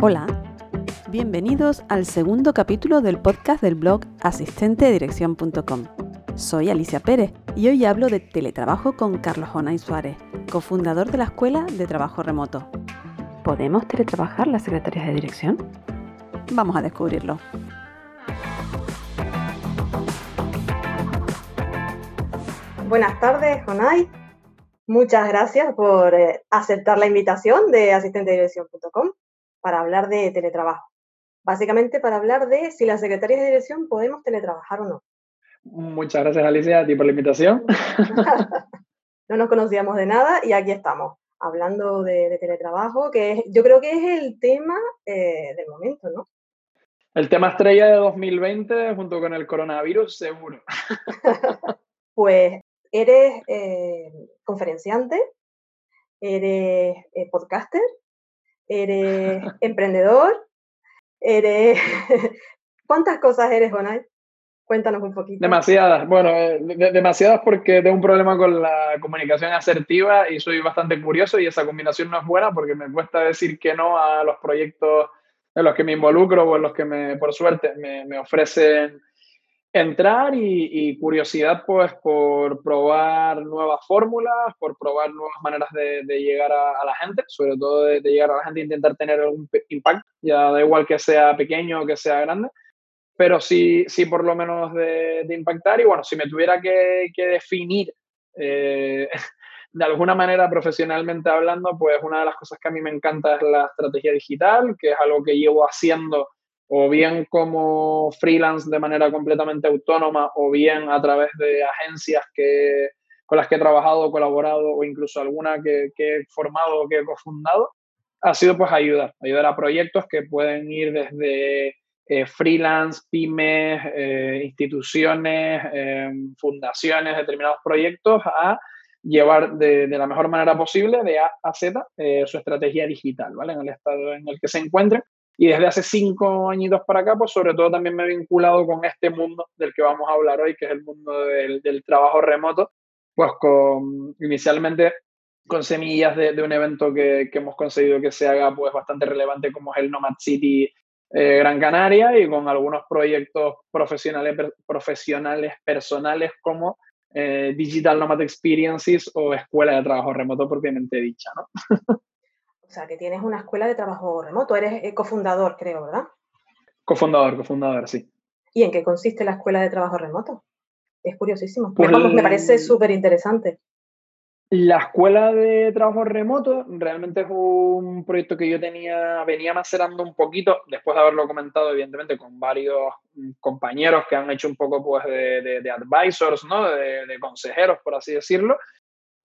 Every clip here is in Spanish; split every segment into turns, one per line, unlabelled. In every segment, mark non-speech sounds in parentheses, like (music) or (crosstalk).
Hola, bienvenidos al segundo capítulo del podcast del blog asistentedirección.com. Soy Alicia Pérez y hoy hablo de teletrabajo con Carlos Jonay Suárez, cofundador de la Escuela de Trabajo Remoto. ¿Podemos teletrabajar las secretarias de dirección? Vamos a descubrirlo.
Buenas tardes, Jonay. Muchas gracias por eh, aceptar la invitación de asistentedirección.com para hablar de teletrabajo. Básicamente para hablar de si las secretarias de dirección podemos teletrabajar o no.
Muchas gracias, Alicia, a ti por la invitación. (laughs)
no nos conocíamos de nada y aquí estamos, hablando de, teletrabajo, que yo creo que es el tema eh, del momento, ¿no?
El tema estrella de 2020 junto con el coronavirus, seguro. (laughs)
pues eres eh, conferenciante, eres eh, podcaster, eres emprendedor, eres... (laughs) ¿Cuántas cosas eres, Bonai? Cuéntanos un poquito.
Demasiadas, bueno, eh, demasiadas porque tengo un problema con la comunicación asertiva y soy bastante curioso y esa combinación no es buena porque me cuesta decir que no a los proyectos en los que me involucro o en los que me, por suerte me, me ofrecen entrar y, curiosidad pues por probar nuevas fórmulas, por probar nuevas maneras de, llegar a, la gente, sobre todo de, llegar a la gente e intentar tener algún impacto, ya da igual que sea pequeño o que sea grande, pero sí, sí por lo menos de, impactar. Y bueno, si me tuviera que, definir eh, (laughs) de alguna manera profesionalmente hablando, pues una de las cosas que a mí me encanta es la estrategia digital, que es algo que llevo haciendo o bien como freelance de manera completamente autónoma o bien a través de agencias que, con las que he trabajado, colaborado o incluso alguna que, he formado o que he cofundado, ha sido pues ayudar, ayudar a proyectos que pueden ir desde eh, freelance, pymes, eh, instituciones, em, fundaciones, determinados proyectos a llevar de, de, la mejor manera posible, de A a Z, eh, su estrategia digital, ¿vale? En el estado en el que se encuentren y desde hace cinco añitos para acá, pues sobre todo también me he vinculado con este mundo del que vamos a hablar hoy, que es el mundo del, del trabajo remoto, pues con inicialmente con semillas de, de un evento que, que, hemos conseguido que se haga pues bastante relevante como es el Nomad City eh, Gran Canaria y con algunos proyectos profesionales, profesionales personales como eh, Digital Nomad Experiences o Escuela de Trabajo Remoto propiamente dicha, ¿no? (laughs)
O sea, que tienes una escuela de trabajo remoto. Eres eh, cofundador, creo, ¿verdad?
Cofundador, cofundador, sí.
¿Y en qué consiste la escuela de trabajo remoto? Es curiosísimo. Pues me parece súper interesante.
La escuela de trabajo remoto realmente es un proyecto que yo tenía, venía macerando un poquito, después de haberlo comentado, evidentemente, con varios mm, compañeros que han hecho un poco pues, de, de, advisors, ¿no? De, de, consejeros, por así decirlo.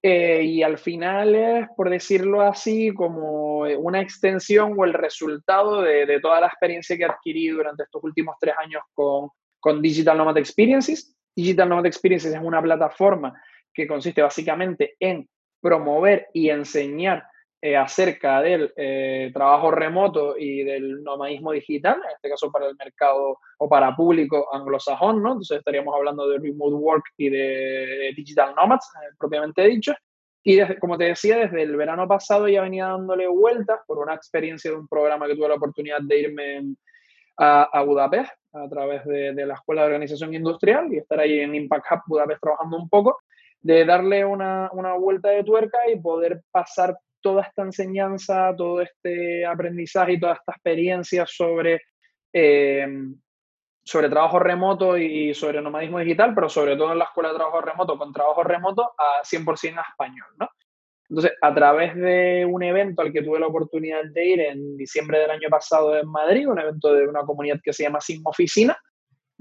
Eh, y al final es, por decirlo así, como una extensión o el resultado de, de, toda la experiencia que he adquirido durante estos últimos tres años con, con Digital Nomad Experiences. Digital Nomad Experiences es una plataforma que consiste básicamente en promover y enseñar eh, acerca del eh, trabajo remoto y del nomadismo digital, en este caso para el mercado o para público anglosajón, ¿no? Entonces estaríamos hablando de remote work y de digital nomads, eh, propiamente dicho. Y desde, como te decía, desde el verano pasado ya venía dándole vueltas por una experiencia de un programa que tuve la oportunidad de irme a, Budapest a través de, de, la Escuela de Organización Industrial y estar ahí en Impact Hub Budapest trabajando un poco, de darle una, una vuelta de tuerca y poder pasar toda esta enseñanza, todo este aprendizaje y toda esta experiencia sobre, eh, sobre trabajo remoto y sobre nomadismo digital, pero sobre todo en la escuela de trabajo remoto, con trabajo remoto a 100% a español, ¿no? Entonces, a través de un evento al que tuve la oportunidad de ir en diciembre del año pasado en Madrid, un evento de una comunidad que se llama Sin Oficina,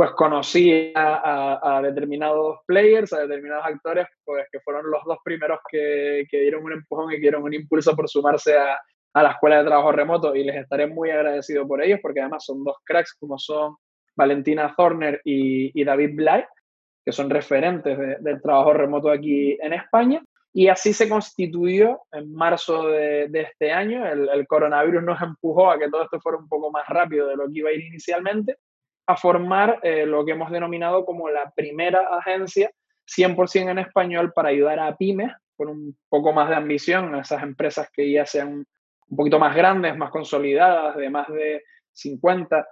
pues conocí a, determinados players, a determinados actores, pues que fueron los dos primeros que, que dieron un empujón y que dieron un impulso por sumarse a, a, la escuela de trabajo remoto y les estaré muy agradecido por ellos porque además son dos cracks como son Valentina Thorner y, y David Bly, que son referentes del trabajo remoto aquí en España. Y así se constituyó en marzo de, de este año. El, el, coronavirus nos empujó a que todo esto fuera un poco más rápido de lo que iba a ir inicialmente a formar eh, lo que hemos denominado como la primera agencia 100% en español para ayudar a pymes con un poco más de ambición, a esas empresas que ya se han un poquito más grandes, más consolidadas, de más de 50,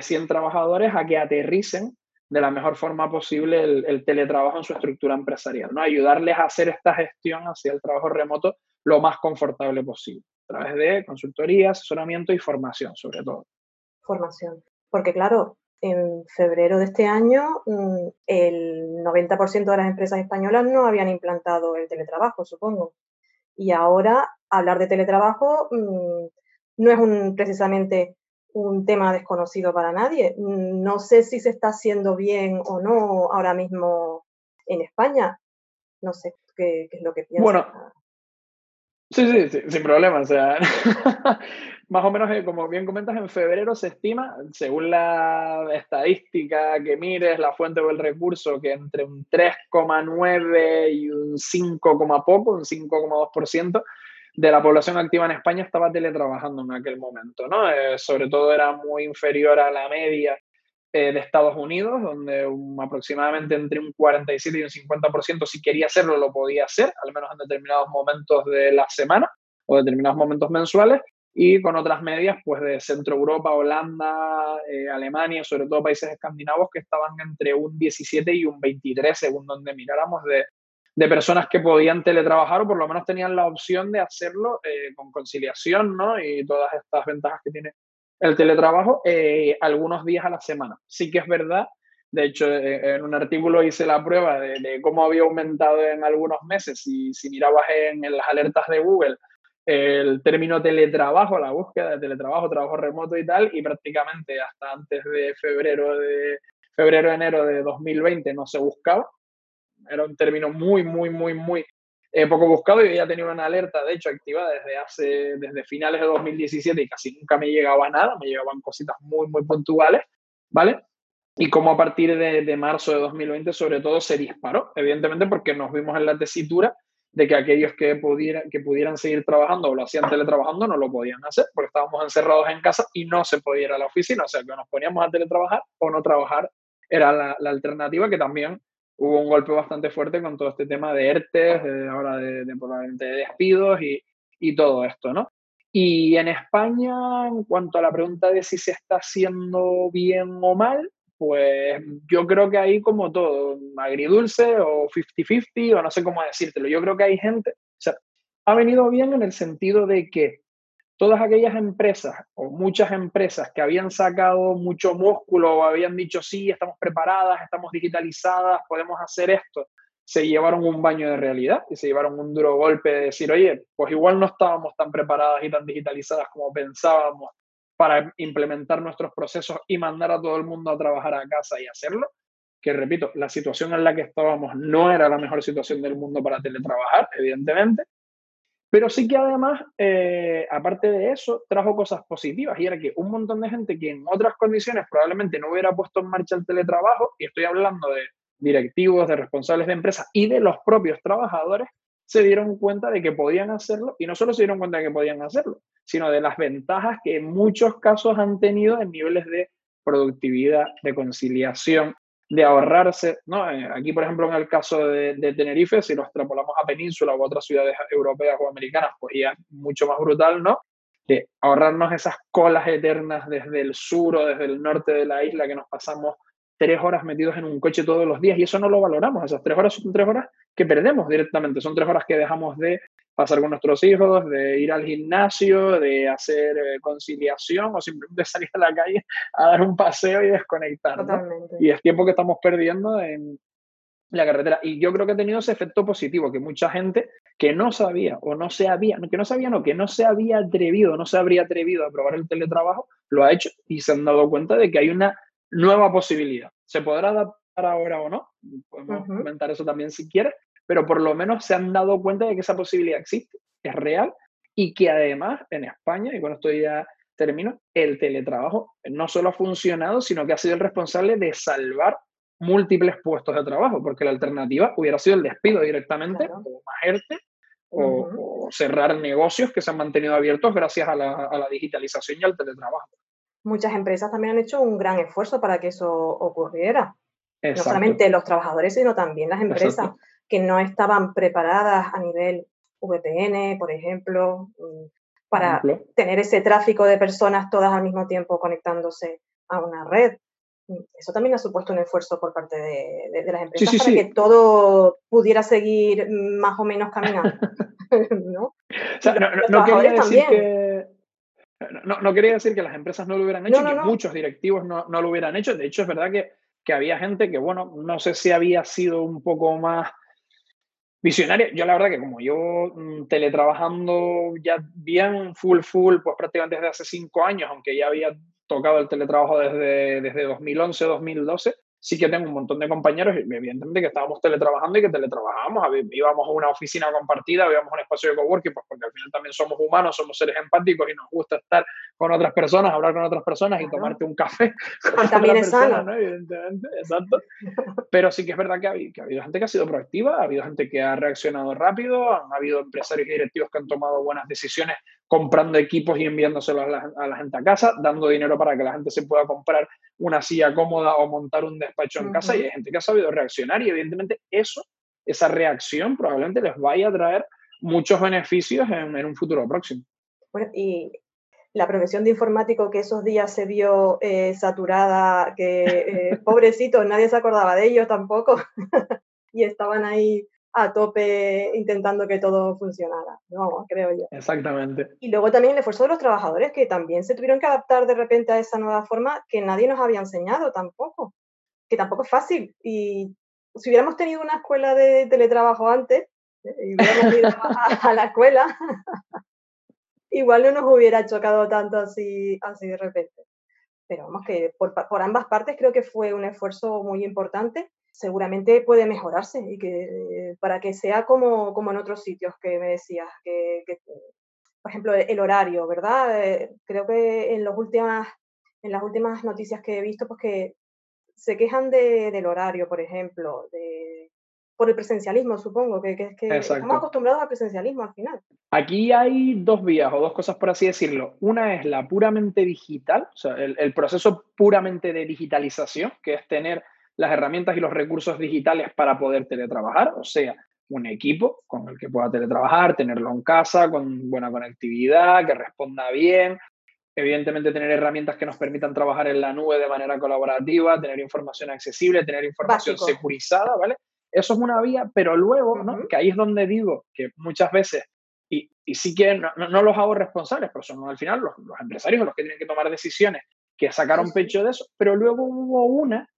100 eh, trabajadores, a que aterricen de la mejor forma posible el, teletrabajo en su estructura empresarial, ¿no? Ayudarles a hacer esta gestión hacia el trabajo remoto lo más confortable posible, a través de consultoría, asesoramiento y formación, sobre todo.
Formación. Porque claro, en febrero de este año mm, el 90% de las empresas españolas no habían implantado el teletrabajo, supongo. Y ahora hablar de teletrabajo mm, no es un, precisamente un tema desconocido para nadie. No sé si se está haciendo bien o no ahora mismo en España. No sé qué, es lo que piensas.
Sí, sí, sin problema. O sea, (laughs) más o menos, eh, como bien comentas, en febrero se estima, según la estadística que mires, la fuente o el recurso, que entre un 3,9 y un 5, poco, un 5,2%, de la población activa en España estaba teletrabajando en aquel momento, ¿no? Eh, sobre todo era muy inferior a la media eh, de Estados Unidos, donde aproximadamente entre un 47 y un 50% si quería hacerlo lo podía hacer, al menos en determinados momentos de la semana o determinados momentos mensuales, y con otras medias pues de Centro Europa, Holanda, eh, Alemania, sobre todo países escandinavos que estaban entre un 17 y un 23 según donde miráramos de, de personas que podían teletrabajar o por lo menos tenían la opción de hacerlo eh, con conciliación ¿no? y todas estas ventajas que tiene el teletrabajo eh, algunos días a la semana. Sí que es verdad, de hecho eh, en un artículo hice la prueba de, cómo había aumentado en algunos meses y si mirabas en, en, las alertas de Google el término teletrabajo, la búsqueda de teletrabajo, trabajo remoto y tal, y prácticamente hasta antes de febrero de febrero enero de 2020 no se buscaba era un término muy, muy, muy, muy eh, poco buscado y ya tenía una alerta, de hecho, activada desde hace, desde finales de 2017 y casi nunca me llegaba nada, me llegaban cositas muy, muy puntuales, ¿vale? Y como a partir de, de marzo de 2020, sobre todo, se disparó, evidentemente porque nos vimos en la tesitura de que aquellos que pudieran, que pudieran seguir trabajando o lo hacían teletrabajando no lo podían hacer porque estábamos encerrados en casa y no se podía ir a la oficina. O sea, que nos poníamos a teletrabajar o no trabajar era la alternativa que también hubo un golpe bastante fuerte con todo este tema de ERTES, ahora de, de, despidos y, y, todo esto, ¿no? Y en España, en cuanto a la pregunta de si se está haciendo bien o mal, pues yo creo que hay como todo, agridulce o 50-50 o no sé cómo decírtelo. Yo creo que hay gente, o sea, ha venido bien en el sentido de que todas aquellas empresas o muchas empresas que habían sacado mucho músculo o habían dicho, sí, estamos preparadas, estamos digitalizadas, podemos hacer esto, se llevaron un baño de realidad y se llevaron un duro golpe de decir, oye, pues igual no estábamos tan preparadas y tan digitalizadas como pensábamos para implementar nuestros procesos y mandar a todo el mundo a trabajar a casa y hacerlo. Que repito, la situación en la que estábamos no era la mejor situación del mundo para teletrabajar, evidentemente, pero sí que además, eh, aparte de eso, trajo cosas positivas y era que un montón de gente que en otras condiciones probablemente no hubiera puesto en marcha el teletrabajo, y estoy hablando de directivos, de responsables de empresas y de los propios trabajadores, se dieron cuenta de que podían hacerlo y no solo se dieron cuenta de que podían hacerlo, sino de las ventajas que en muchos casos han tenido en niveles de productividad, de conciliación, de ahorrarse, ¿no? Eh, aquí, por ejemplo, en el caso de, Tenerife, si lo extrapolamos a Península a otras ciudades europeas o americanas, pues ya mucho más brutal, ¿no? De ahorrarnos esas colas eternas desde el sur o desde el norte de la isla que nos pasamos tres horas metidos en un coche todos los días y eso no lo valoramos. Esas tres horas son tres horas que perdemos directamente, son tres horas que dejamos de pasar con nuestros hijos, de ir al gimnasio, de hacer eh, conciliación o simplemente (laughs) salir a la calle a dar un paseo y desconectar. Y es tiempo que estamos perdiendo en la carretera. Y yo creo que ha tenido ese efecto positivo, que mucha gente que no sabía o no se había, que no sabía, no, que no se había atrevido, no se habría atrevido a probar el teletrabajo, lo ha hecho y se han dado cuenta de que hay una nueva posibilidad. ¿Se podrá adaptar ahora o no? Podemos comentar eso también si quieres, pero por lo menos se han dado cuenta de que esa posibilidad existe, es real y que además en España, y con esto ya termino, el teletrabajo no solo ha funcionado, sino que ha sido el responsable de salvar múltiples puestos de trabajo, porque la alternativa hubiera sido el despido directamente, o más o, cerrar negocios que se han mantenido abiertos gracias a la, digitalización y al teletrabajo.
Muchas empresas también han hecho un gran esfuerzo para que eso ocurriera. No solamente los trabajadores, sino también las empresas que no estaban preparadas a nivel VPN, por ejemplo, mm, para tener ese tráfico de personas todas al mismo tiempo conectándose a una red. Eso también ha supuesto un esfuerzo por parte de, las empresas para que todo pudiera seguir más o menos caminando. (laughs) ¿no?
no, quería decir que, no, quería decir que las empresas no lo hubieran hecho, que muchos directivos no, lo hubieran hecho. De hecho, es verdad que, que había gente que, bueno, no sé si había sido un poco más visionaria. Yo la verdad que como yo mm, teletrabajando ya bien full, full, pues prácticamente desde hace cinco años, aunque ya había tocado el teletrabajo desde, desde 2011, 2012, sí que tengo un montón de compañeros, evidentemente que estábamos teletrabajando y que teletrabajábamos, íbamos a una oficina compartida, íbamos a un espacio de coworking, pues porque al final también somos humanos, somos seres empáticos y nos gusta estar con otras personas, hablar con otras personas y tomarte un café (laughs)
con también es sano.
Evidentemente, exacto. Pero sí que es verdad que ha, habido, que ha habido gente que ha sido proactiva, ha habido gente que ha reaccionado rápido, han habido empresarios y directivos que han tomado buenas decisiones comprando equipos y enviándoselos a la, a la gente a casa, dando dinero para que la gente se pueda comprar una silla cómoda o montar un despacho en casa y hay gente que ha sabido reaccionar y evidentemente eso, esa reacción probablemente les vaya a traer muchos beneficios en, un futuro próximo.
Bueno, y la profesión de informático que esos días se vio eh, saturada, que eh, (laughs) pobrecito, nadie se acordaba de ellos tampoco, (laughs) y estaban ahí a tope intentando que todo funcionara, ¿no? Creo yo.
Exactamente.
Y luego también el esfuerzo de los trabajadores que también se tuvieron que adaptar de repente a esa nueva forma que nadie nos había enseñado tampoco, que tampoco es fácil. Y si hubiéramos tenido una escuela de teletrabajo antes ¿eh? y hubiéramos ido a, la escuela, (laughs) igual no nos hubiera chocado tanto así, así de repente. Pero vamos que por, por ambas partes creo que fue un esfuerzo muy importante seguramente puede mejorarse y que para que sea como, como en otros sitios que me decías, que, por ejemplo, el horario, ¿verdad? Eh, creo que en, los últimas, en las últimas noticias que he visto, pues que se quejan de, del horario, por ejemplo, de, por el presencialismo, supongo, que, que, que estamos acostumbrados al presencialismo al final.
Aquí hay dos vías o dos cosas, por así decirlo. Una es la puramente digital, o sea, el, el proceso puramente de digitalización, que es tener las herramientas y los recursos digitales para poder teletrabajar, o sea, un equipo con el que pueda teletrabajar, tenerlo en casa, con buena conectividad, que responda bien, evidentemente tener herramientas que nos permitan trabajar en la nube de manera colaborativa, tener información accesible, tener información securizada, ¿vale? Eso es una vía, pero luego, ¿no? Que ahí es donde digo que muchas veces, y, y sí que no, no, los hago responsables, pero son al final los, los empresarios los que tienen que tomar decisiones que sacaron pecho de eso, pero luego hubo una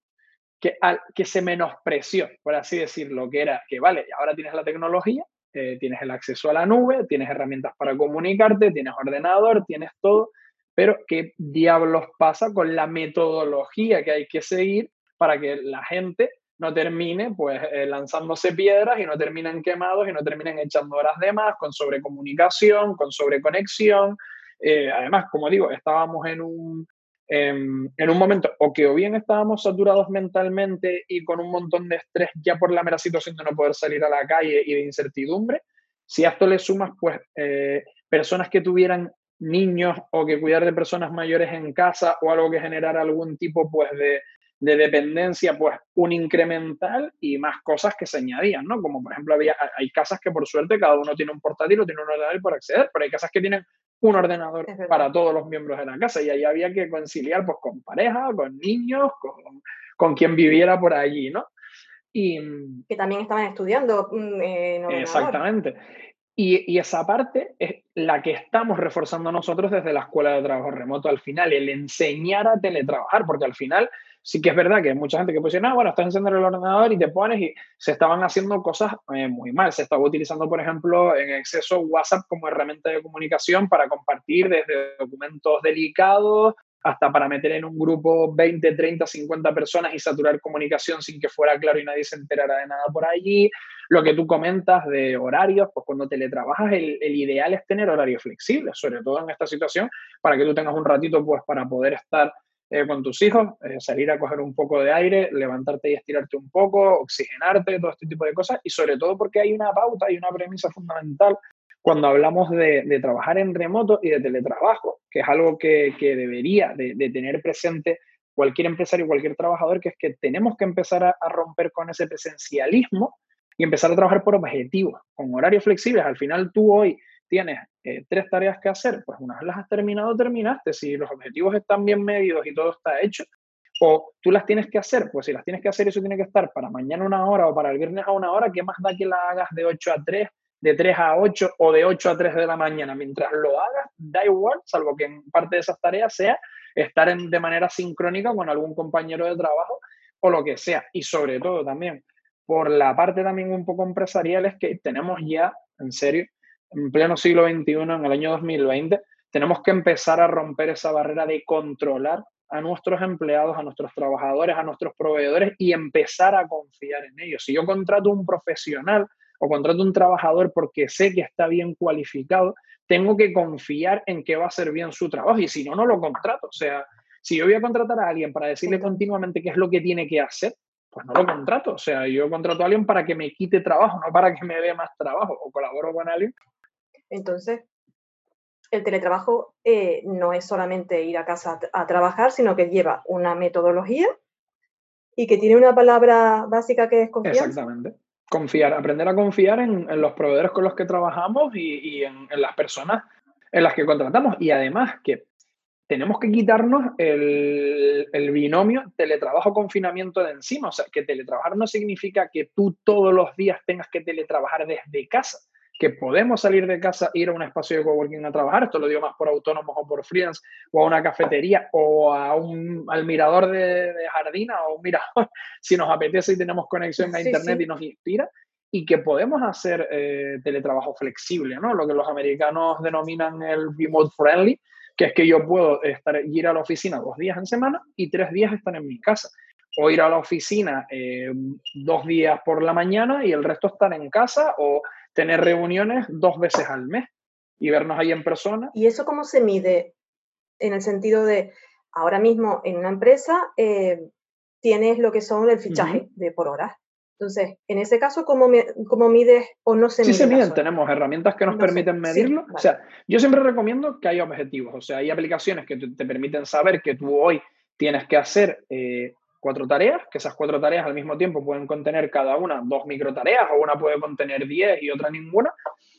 que, que se menospreció, por así decirlo, que era que, vale, ahora tienes la tecnología, eh, tienes el acceso a la nube, tienes herramientas para comunicarte, tienes ordenador, tienes todo, pero ¿qué diablos pasa con la metodología que hay que seguir para que la gente no termine pues eh, lanzándose piedras y no terminen quemados y no terminen echando horas de más con sobrecomunicación, con sobreconexión. Eh, además, como digo, estábamos en un, en un momento o que o bien estábamos saturados mentalmente y con un montón de estrés ya por la mera situación de no poder salir a la calle y de incertidumbre, si a esto le sumas pues eh, personas que tuvieran niños o que cuidar de personas mayores en casa o algo que generara algún tipo pues de, de dependencia, pues un incremental y más cosas que se añadían, ¿no? Como por ejemplo había, hay casas que por suerte cada uno tiene un portátil o tiene un ordenador para acceder, pero hay casas que tienen un ordenador para todos los miembros de la casa y ahí había que conciliar pues con pareja, con niños, con, con quien viviera por allí, ¿no?
Y, que también estaban estudiando
mm, Exactamente. Y, esa parte es la que estamos reforzando nosotros desde la Escuela de Trabajo Remoto al final, el enseñar a teletrabajar, porque al final sí que es verdad que hay mucha gente que puede decir, no, bueno, estás encendiendo el ordenador y te pones y se estaban haciendo cosas eh, muy mal. Se estaba utilizando, por ejemplo, en exceso WhatsApp como herramienta de comunicación para compartir desde documentos delicados hasta para meter en un grupo 20, 30, 50 personas y saturar comunicación sin que fuera claro y nadie se enterara de nada por allí. Lo que tú comentas de horarios, pues cuando teletrabajas, el, el ideal es tener horarios flexibles, sobre todo en esta situación, para que tú tengas un ratito pues para poder estar eh, con tus hijos, eh, salir a coger un poco de aire, levantarte y estirarte un poco, oxigenarte, todo este tipo de cosas, y sobre todo porque hay una pauta y una premisa fundamental cuando hablamos de, de trabajar en remoto y de teletrabajo, que es algo que, que debería de, de, tener presente cualquier empresario, cualquier trabajador, que es que tenemos que empezar a, a romper con ese presencialismo y empezar a trabajar por objetivos, con horarios flexibles. Al final tú hoy tienes eh, tres tareas que hacer, pues una vez las has terminado, terminaste. Si los objetivos están bien medidos y todo está hecho, o tú las tienes que hacer, pues si las tienes que hacer, eso tiene que estar para mañana una hora o para el viernes a una hora, ¿qué más da que la hagas de 8 a 3, de 3 a 8 o de 8 a 3 de la mañana? Mientras lo hagas, da igual, salvo que en parte de esas tareas sea estar en, de manera sincrónica con algún compañero de trabajo o lo que sea. Y sobre todo también, por la parte también un poco empresarial, es que tenemos ya, en serio, en pleno siglo XXI, en el año 2020, tenemos que empezar a romper esa barrera de controlar a nuestros empleados, a nuestros trabajadores, a nuestros proveedores y empezar a confiar en ellos. Si yo contrato un profesional o contrato un trabajador porque sé que está bien cualificado, tengo que confiar en que va a hacer bien su trabajo y si no, no lo contrato. O sea, si yo voy a contratar a alguien para decirle continuamente qué es lo que tiene que hacer, pues no lo contrato. O sea, yo contrato a alguien para que me quite trabajo, no para que me dé más trabajo o colaboro con alguien.
Entonces, el teletrabajo eh, no es solamente ir a casa a, trabajar, sino que lleva una metodología y que tiene una palabra básica que es confianza.
Exactamente. Confiar, aprender a confiar en, los proveedores con los que trabajamos y, en, las personas en las que contratamos. Y además que tenemos que quitarnos el, el binomio teletrabajo-confinamiento de encima. O sea, que teletrabajar no significa que tú todos los días tengas que teletrabajar desde casa que podemos salir de casa, ir a un espacio de coworking a trabajar, esto lo digo más por autónomos o por freelance, o a una cafetería, o a un, al mirador de, de jardina, o un mirador, (laughs) si nos apetece y tenemos conexión a internet y nos inspira, y que podemos hacer eh, teletrabajo flexible, ¿no? Lo que los americanos denominan el remote friendly, que es que yo puedo estar, ir a la oficina dos días en semana y tres días estar en mi casa. O ir a la oficina eh, dos días por la mañana y el resto estar en casa, o tener reuniones dos veces al mes y vernos ahí en persona.
¿Y eso cómo se mide? En el sentido de, ahora mismo en una empresa eh, tienes lo que son el fichaje de por horas. Entonces, en ese caso, ¿cómo, cómo mides o no se
mide? Sí se miden, tenemos herramientas que nos permiten medirlo. O sea, yo siempre recomiendo que haya objetivos, o sea, hay aplicaciones que te, permiten saber que tú hoy tienes que hacer eh, cuatro tareas, que esas cuatro tareas al mismo tiempo pueden contener cada una dos micro tareas, o una puede contener diez y otra ninguna,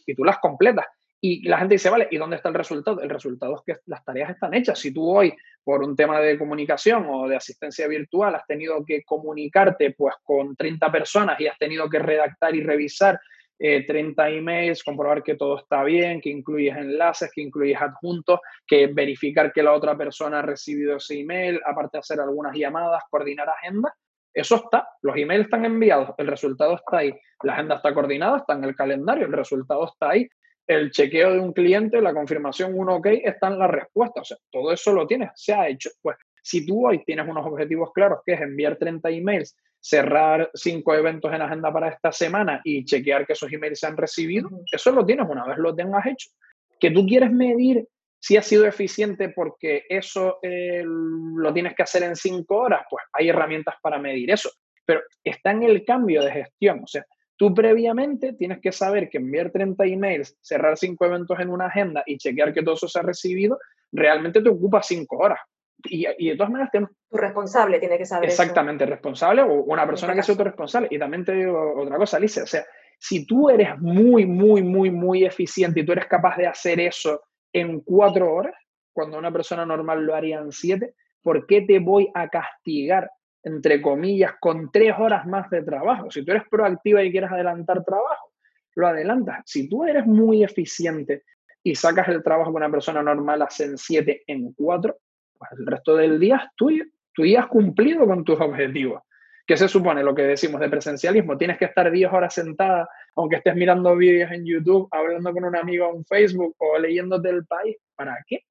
y tú las completas. Y la gente dice, vale, ¿y dónde está el resultado? El resultado es que las tareas están hechas. Si tú hoy, por un tema de comunicación o de asistencia virtual, has tenido que comunicarte pues con 30 personas y has tenido que redactar y revisar 30 eh, emails, comprobar que todo está bien, que incluyes enlaces, que incluyes adjuntos, que verificar que la otra persona ha recibido ese email, aparte de hacer algunas llamadas, coordinar agendas. Eso está, los emails están enviados, el resultado está ahí, la agenda está coordinada, está en el calendario, el resultado está ahí, el chequeo de un cliente, la confirmación, un OK, está en la respuesta. O sea, todo eso lo tienes, se ha hecho. Pues si tú hoy tienes unos objetivos claros, que es enviar 30 emails cerrar cinco eventos en agenda para esta semana y chequear que esos emails se han recibido, eso lo tienes una vez lo tengas hecho. Que tú quieres medir si ha sido eficiente porque eso eh, lo tienes que hacer en cinco horas, pues hay herramientas para medir eso. Pero está en el cambio de gestión. O sea, tú previamente tienes que saber que enviar 30 emails, cerrar cinco eventos en una agenda y chequear que todo eso se ha recibido, realmente te ocupa cinco horas. Y, y, de todas maneras tenemos...
Tu responsable tiene que saber
Exactamente, responsable o una persona que sea responsable. Y también te digo otra cosa, Alicia, o sea, si tú eres muy, muy, muy, muy eficiente y tú eres capaz de hacer eso en cuatro horas, cuando una persona normal lo haría en siete, ¿por qué te voy a castigar, entre comillas, con tres horas más de trabajo? Si tú eres proactiva y quieres adelantar trabajo, lo adelantas. Si tú eres muy eficiente y sacas el trabajo que una persona normal hace en siete en cuatro, pues el resto del día es tuyo. Tú ya has cumplido con tus objetivos. ¿Qué se supone lo que decimos de presencialismo? Tienes que estar 10 horas sentada, aunque estés mirando vídeos en YouTube, hablando con un amigo en Facebook o leyéndote el país. ¿Para qué?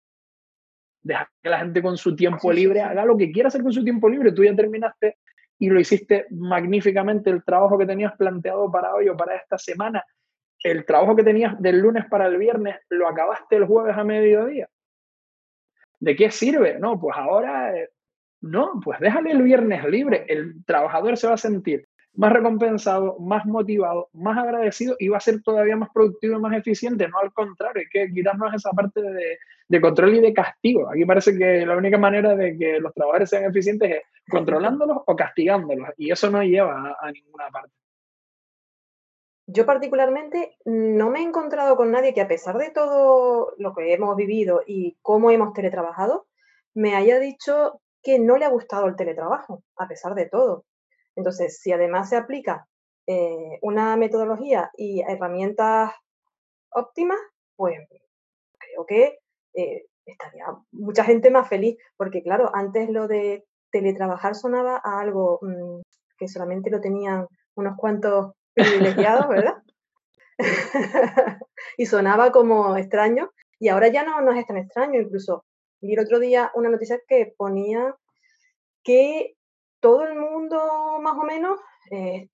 Deja que la gente con su tiempo libre haga lo que quiera hacer con su tiempo libre. Tú ya terminaste y lo hiciste magníficamente el trabajo que tenías planteado para hoy o para esta semana. El trabajo que tenías del lunes para el viernes lo acabaste el jueves a mediodía. ¿De qué sirve? No, pues ahora, eh, no, pues déjale el viernes libre. El trabajador se va a sentir más recompensado, más motivado, más agradecido y va a ser todavía más productivo y más eficiente. No al contrario, hay que quitarnos esa parte de, control y de castigo. Aquí parece que la única manera de que los trabajadores sean eficientes es controlándolos o castigándolos y eso no lleva a, ninguna parte.
yo particularmente no me he encontrado con nadie que a pesar de todo lo que hemos vivido y cómo hemos teletrabajado, me haya dicho que no le ha gustado el teletrabajo, a pesar de todo. Entonces, si además se aplica eh, una metodología y herramientas óptimas, pues creo que eh, estaría mucha gente más feliz, porque claro, antes lo de teletrabajar sonaba a algo mm, que solamente lo tenían unos cuantos privilegiados, ¿verdad? (laughs) y sonaba como extraño, y ahora ya no, no es tan extraño, incluso vi el otro día una noticia que ponía que todo el mundo más o menos eh,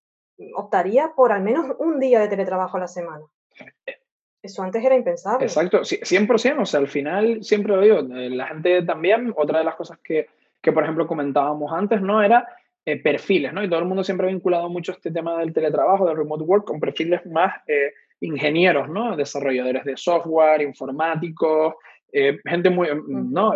optaría por al menos un día de teletrabajo a la semana. Eso antes era impensable.
Exacto, 100%, o sea, al final, siempre lo digo, eh, la gente también, otra de las cosas que, que por ejemplo, comentábamos antes, ¿no? Era eh, perfiles, ¿no? Y todo el mundo siempre ha vinculado mucho este tema del teletrabajo, del remote work, con perfiles más eh, ingenieros, ¿no? Desarrolladores de software, informáticos, gente muy, ¿no?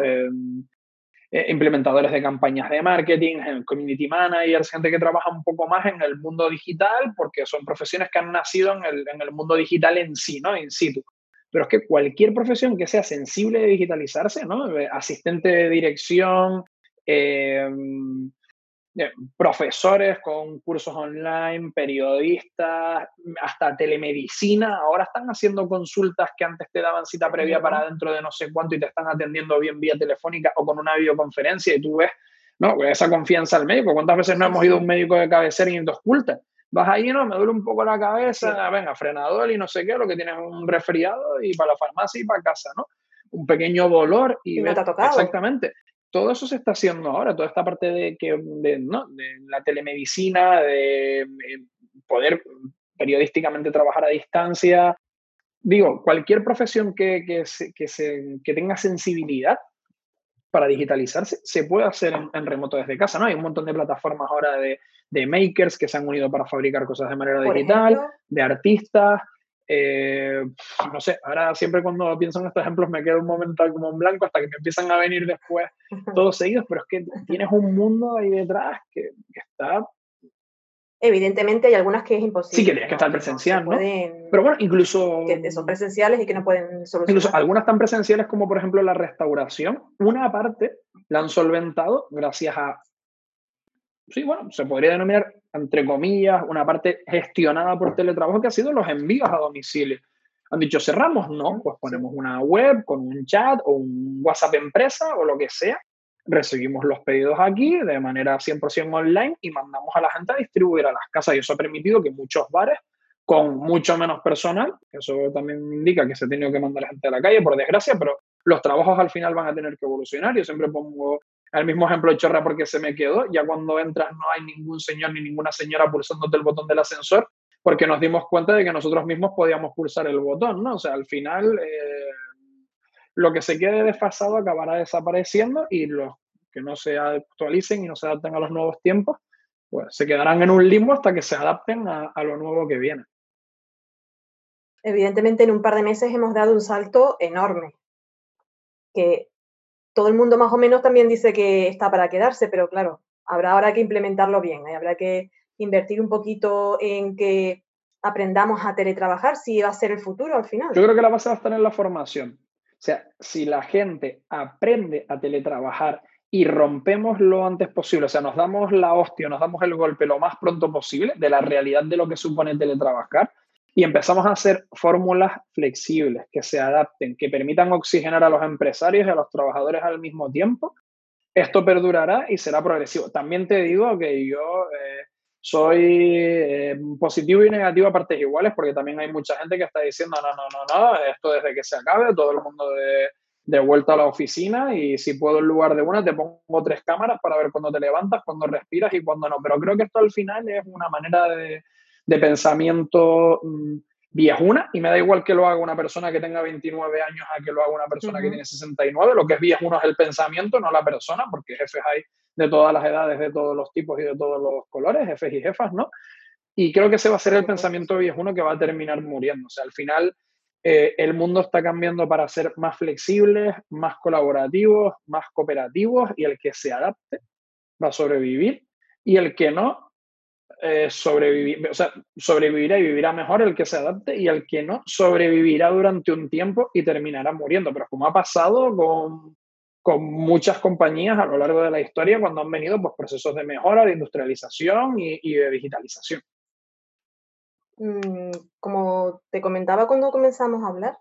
Eh, implementadores de campañas de marketing, community managers, gente que trabaja un poco más en el mundo digital, porque son profesiones que han nacido en el, en el mundo digital en sí, ¿no? In situ. Pero es que cualquier profesión que sea sensible de digitalizarse, ¿no? Eh, asistente de dirección, eh, profesores con cursos online, periodistas, hasta telemedicina. Ahora están haciendo consultas que antes te daban cita previa para dentro de no sé cuánto y te están atendiendo bien vía telefónica o con una videoconferencia y tú ves, ¿no? Esa confianza al médico. ¿Cuántas veces no hemos ido a un médico de cabecera y te oculta? Vas ahí, no, me duele un poco la cabeza, venga, frenador y no sé qué, lo que tienes un resfriado y para la farmacia y para casa, ¿no? Un pequeño dolor y...
y me te ha tocado.
Exactamente todo eso se está haciendo ahora, toda esta parte de, que, de, ¿no? de la telemedicina, de eh, poder periodísticamente trabajar a distancia. Digo, cualquier profesión que, que, que, se, que tenga sensibilidad para digitalizarse se puede hacer en, remoto desde casa, ¿no? Hay un montón de plataformas ahora de, de makers que se han unido para fabricar cosas de manera digital, de artistas, eh, no sé, ahora siempre cuando pienso en estos ejemplos me quedo un momento como en blanco hasta que me empiezan a venir después todos seguidos, pero es que tienes un mundo ahí detrás que, está...
Evidentemente hay algunas que es imposible.
Sí, que tienes que estar presencial, ¿no? Pero bueno, incluso...
Que son presenciales y que no pueden
solucionar. Incluso algunas tan presenciales como por ejemplo la restauración, una parte la han solventado gracias a sí, bueno, se podría denominar, entre comillas, una parte gestionada por teletrabajo que ha sido los envíos a domicilio. Han dicho, cerramos, no, pues ponemos una web con un chat o un WhatsApp empresa o lo que sea. Recibimos los pedidos aquí de manera 100% online y mandamos a la gente a distribuir a las casas. Y eso ha permitido que muchos bares con mucho menos personal, eso también indica que se ha tenido que mandar gente a la calle, por desgracia, pero los trabajos al final van a tener que evolucionar. Yo siempre pongo el mismo ejemplo de chorra porque se me quedó. Ya cuando entras no hay ningún señor ni ninguna señora pulsándote el botón del ascensor porque nos dimos cuenta de que nosotros mismos podíamos pulsar el botón, ¿no? O sea, al final eh, lo que se quede desfasado acabará desapareciendo y los que no se actualicen y no se adapten a los nuevos tiempos, pues se quedarán en un limbo hasta que se adapten a, a lo nuevo que viene.
Evidentemente, en un par de meses hemos dado un salto enorme, que todo el mundo más o menos también dice que está para quedarse, pero claro, habrá ahora que implementarlo bien, ¿eh? habrá que invertir un poquito en que aprendamos a teletrabajar, si va a ser el futuro al final.
Yo creo que la base va a estar en la formación. O sea, si la gente aprende a teletrabajar y rompemos lo antes posible, o sea, nos damos la hostia, nos damos el golpe lo más pronto posible de la realidad de lo que supone teletrabajar, y empezamos a hacer fórmulas flexibles que se adapten, que permitan oxigenar a los empresarios y a los trabajadores al mismo tiempo, esto perdurará y será progresivo. También te digo que yo eh, soy eh, positivo y negativo a partes iguales, porque también hay mucha gente que está diciendo, no, no, no, no, esto desde que se acabe, todo el mundo de, de vuelta a la oficina y si puedo en lugar de una te pongo tres cámaras para ver cuándo te levantas, cuándo respiras y cuándo no. Pero creo que esto al final es una manera de, de pensamiento mm, viejuna y me da igual que lo haga una persona que tenga 29 años a que lo haga una persona que tiene 69. Lo que es viejuno es el pensamiento, no la persona, porque jefes hay de todas las edades, de todos los tipos y de todos los colores, jefes y jefas, ¿no? Y creo que ese va a ser el pensamiento viejuno que va a terminar muriendo. O sea, al final eh, el mundo está cambiando para ser más flexibles, más colaborativos, más cooperativos y el que se adapte va a sobrevivir y el que no eh, sobrevivir, o sea, sobrevivirá y vivirá mejor el que se adapte y el que no sobrevivirá durante un tiempo y terminará muriendo. Pero como ha pasado con, con muchas compañías a lo largo de la historia cuando han venido pues, procesos de mejora, de industrialización y, y de digitalización.
Mm, como te comentaba cuando comenzamos a hablar,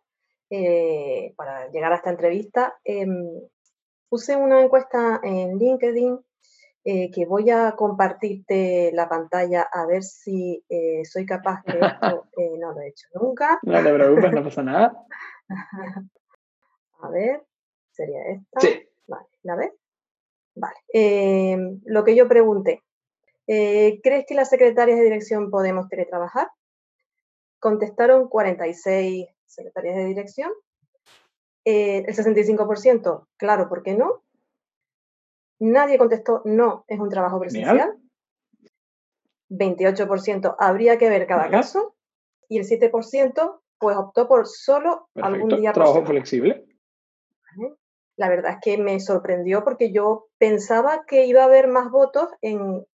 eh, para llegar a esta entrevista, em, puse una encuesta en LinkedIn eh, que voy a compartirte la pantalla a ver si eh, soy capaz de esto. (laughs) no lo he hecho nunca.
No te preocupes, no pasa nada. (laughs)
a ver, sería esta. Sí. Vale, ¿la ves? Vale. Lo que yo pregunté, ¿crees que las secretarias de dirección podemos teletrabajar? Contestaron 46 secretarias de dirección. Eh, el 65%, claro, ¿por qué no? Nadie contestó, no, es un trabajo presencial. 28% habría que ver cada caso. Y el 7% pues optó por solo algún día.
Trabajo flexible.
La verdad es que me sorprendió porque yo pensaba que iba a haber más votos en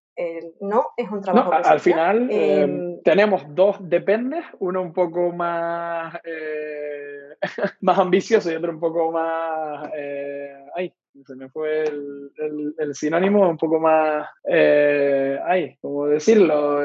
no es un trabajo.
No, al final eh, em, tenemos dos dependes, uno un poco más, eh, (laughs) más ambicioso y otro un poco más. Eh, ay, se me fue el, sinónimo, un poco más. ay, ¿cómo decirlo?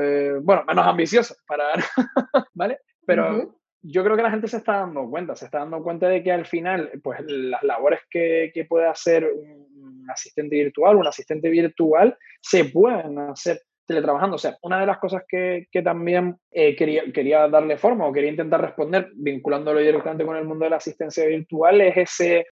bueno, menos ambicioso, para. (laughs) ¿Vale? Pero. Yo creo que la gente se está dando cuenta, se está dando cuenta de que al final, pues las labores que, que puede hacer un, asistente virtual, un asistente virtual, se pueden hacer teletrabajando. O sea, una de las cosas que, que también eh, quería, quería darle forma o quería intentar responder, vinculándolo directamente con el mundo de la asistencia virtual, es ese,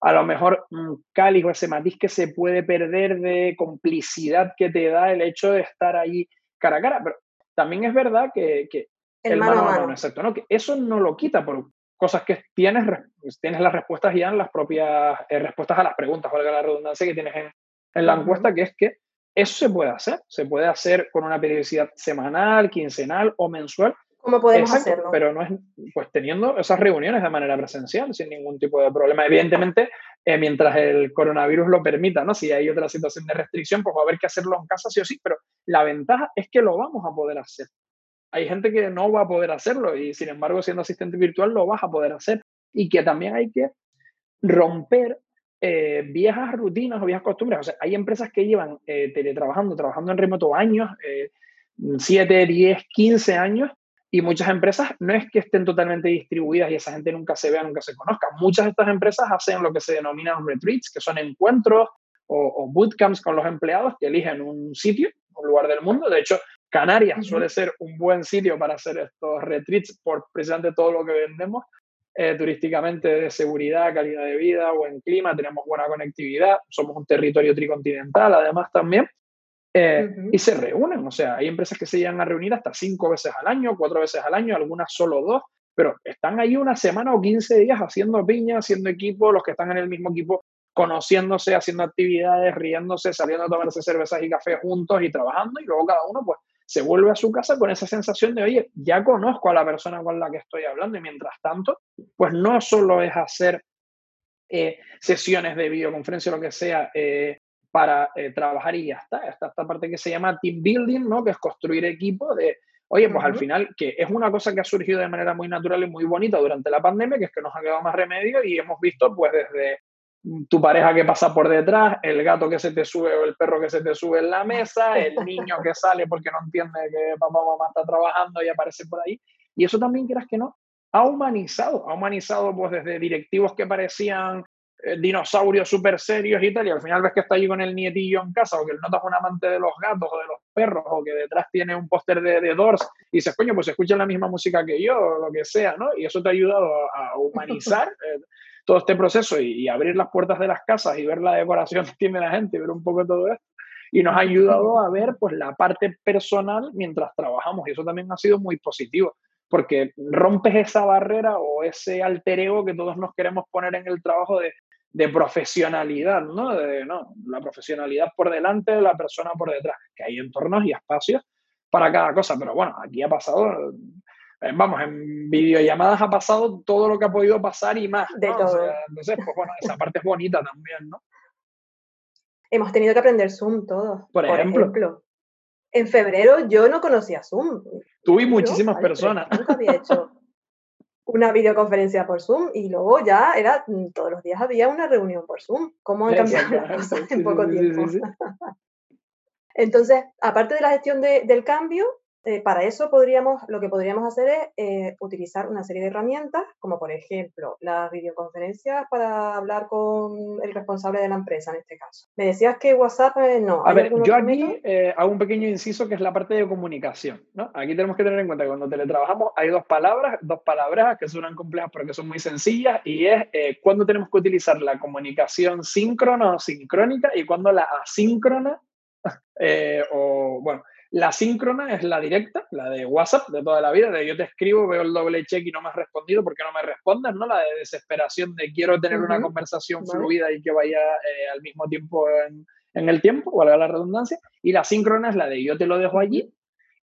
a lo mejor, un cáliz o ese matiz que se puede perder de complicidad que te da el hecho de estar ahí cara a cara. Pero también es verdad que, que el, mano, a mano, exacto, ¿no? Que eso no lo quita por, cosas que tienes, tienes las respuestas ya en las propias eh, respuestas a las preguntas, valga la redundancia que tienes en, en la encuesta, que es que eso se puede hacer, se puede hacer con una periodicidad semanal, quincenal o mensual.
¿Cómo podemos hacerlo?
Pero no es, pues teniendo esas reuniones de manera presencial, sin ningún tipo de problema. Evidentemente, eh, mientras el coronavirus lo permita, ¿no? Si hay otra situación de restricción, pues va a haber que hacerlo en casa sí o sí, pero la ventaja es que lo vamos a poder hacer hay gente que no va a poder hacerlo y sin embargo siendo asistente virtual lo vas a poder hacer. Y que también hay que romper eh, viejas rutinas o viejas costumbres. O sea, hay empresas que llevan eh, teletrabajando, trabajando en remoto años, 7, 10, 15 años, y muchas empresas no es que estén totalmente distribuidas y esa gente nunca se vea, nunca se conozca. Muchas de estas empresas hacen lo que se denominan retreats, que son encuentros o, o bootcamps con los empleados que eligen un sitio, un lugar del mundo. De hecho, Canarias suele ser un buen sitio para hacer estos retreats por precisamente todo lo que vendemos. Eh, turísticamente de seguridad, calidad de vida, buen clima, tenemos buena conectividad, somos un territorio tricontinental además también, eh, y se reúnen, o sea, hay empresas que se llegan a reunir hasta cinco veces al año, cuatro veces al año, algunas solo dos, pero están ahí una semana o 15 días haciendo piña, haciendo equipo, los que están en el mismo equipo conociéndose, haciendo actividades, riéndose, saliendo a tomarse cervezas y café juntos y trabajando, y luego cada uno pues se vuelve a su casa con esa sensación de, oye, ya conozco a la persona con la que estoy hablando y mientras tanto, pues no solo es hacer eh, sesiones de videoconferencia o lo que sea eh, para eh, trabajar y ya está. Está esta parte que se llama team building, ¿no? Que es construir equipo de, oye, pues al final, que es una cosa que ha surgido de manera muy natural y muy bonita durante la pandemia, que es que nos ha quedado más remedio y hemos visto pues desde tu pareja que pasa por detrás, el gato que se te sube o el perro que se te sube en la mesa, (laughs) el niño que sale porque no entiende que papá o mamá está trabajando y aparece por ahí. Y eso también, quieras que no, ha humanizado, ha humanizado pues desde directivos que parecían dinosaurios súper serios y tal, y al final ves que está allí con el nietillo en casa, o que el nota es un amante de los gatos o de los perros, o que detrás tiene un póster de, de Doors, y dices, coño, pues escucha la misma música que yo, o lo que sea, ¿no? Y eso te ha ayudado a, humanizar. (laughs) Eh, todo este proceso y, abrir las puertas de las casas y ver la decoración que tiene la gente y ver un poco todo esto. Y nos ha ayudado a ver pues la parte personal mientras trabajamos y eso también ha sido muy positivo porque rompes esa barrera o ese alter ego que todos nos queremos poner en el trabajo de, de profesionalidad, ¿no? De, ¿no? La profesionalidad por delante de la persona por detrás, que hay entornos y espacios para cada cosa, pero bueno, aquí ha pasado eh, vamos, en videollamadas ha pasado todo lo que ha podido pasar y más. De todo. entonces, pues bueno, esa parte es bonita también, ¿no?
Hemos tenido que aprender Zoom todos.
Por, ejemplo.
en febrero yo no conocía Zoom.
Tú y muchísimas personas.
Nunca había hecho una videoconferencia por Zoom y luego ya era, mm, todos los días había una reunión por Zoom. ¿Cómo han cambiado las (laughs) cosas en poco tiempo? (laughs) Entonces, aparte de la gestión del cambio, eh, para eso podríamos, lo que podríamos hacer es eh, utilizar una serie de herramientas, como por ejemplo las videoconferencias para hablar con el responsable de la empresa en este caso. Me decías que WhatsApp eh, no.
A ver, yo aquí hago un pequeño inciso que es la parte de comunicación. ¿no? Aquí tenemos que tener en cuenta que cuando teletrabajamos hay dos palabras, dos palabras que suenan complejas pero que son muy sencillas y es cuando tenemos que utilizar la comunicación síncrona o sincrónica y cuando la asíncrona (laughs) o bueno la síncrona es la directa, la de WhatsApp de toda la vida, de yo te escribo, veo el doble check y no me has respondido, ¿por qué no me respondes? ¿no? La de desesperación de quiero tener una conversación fluida y que vaya eh, al mismo tiempo en, en el tiempo, valga la redundancia. Y la síncrona es la de yo te lo dejo allí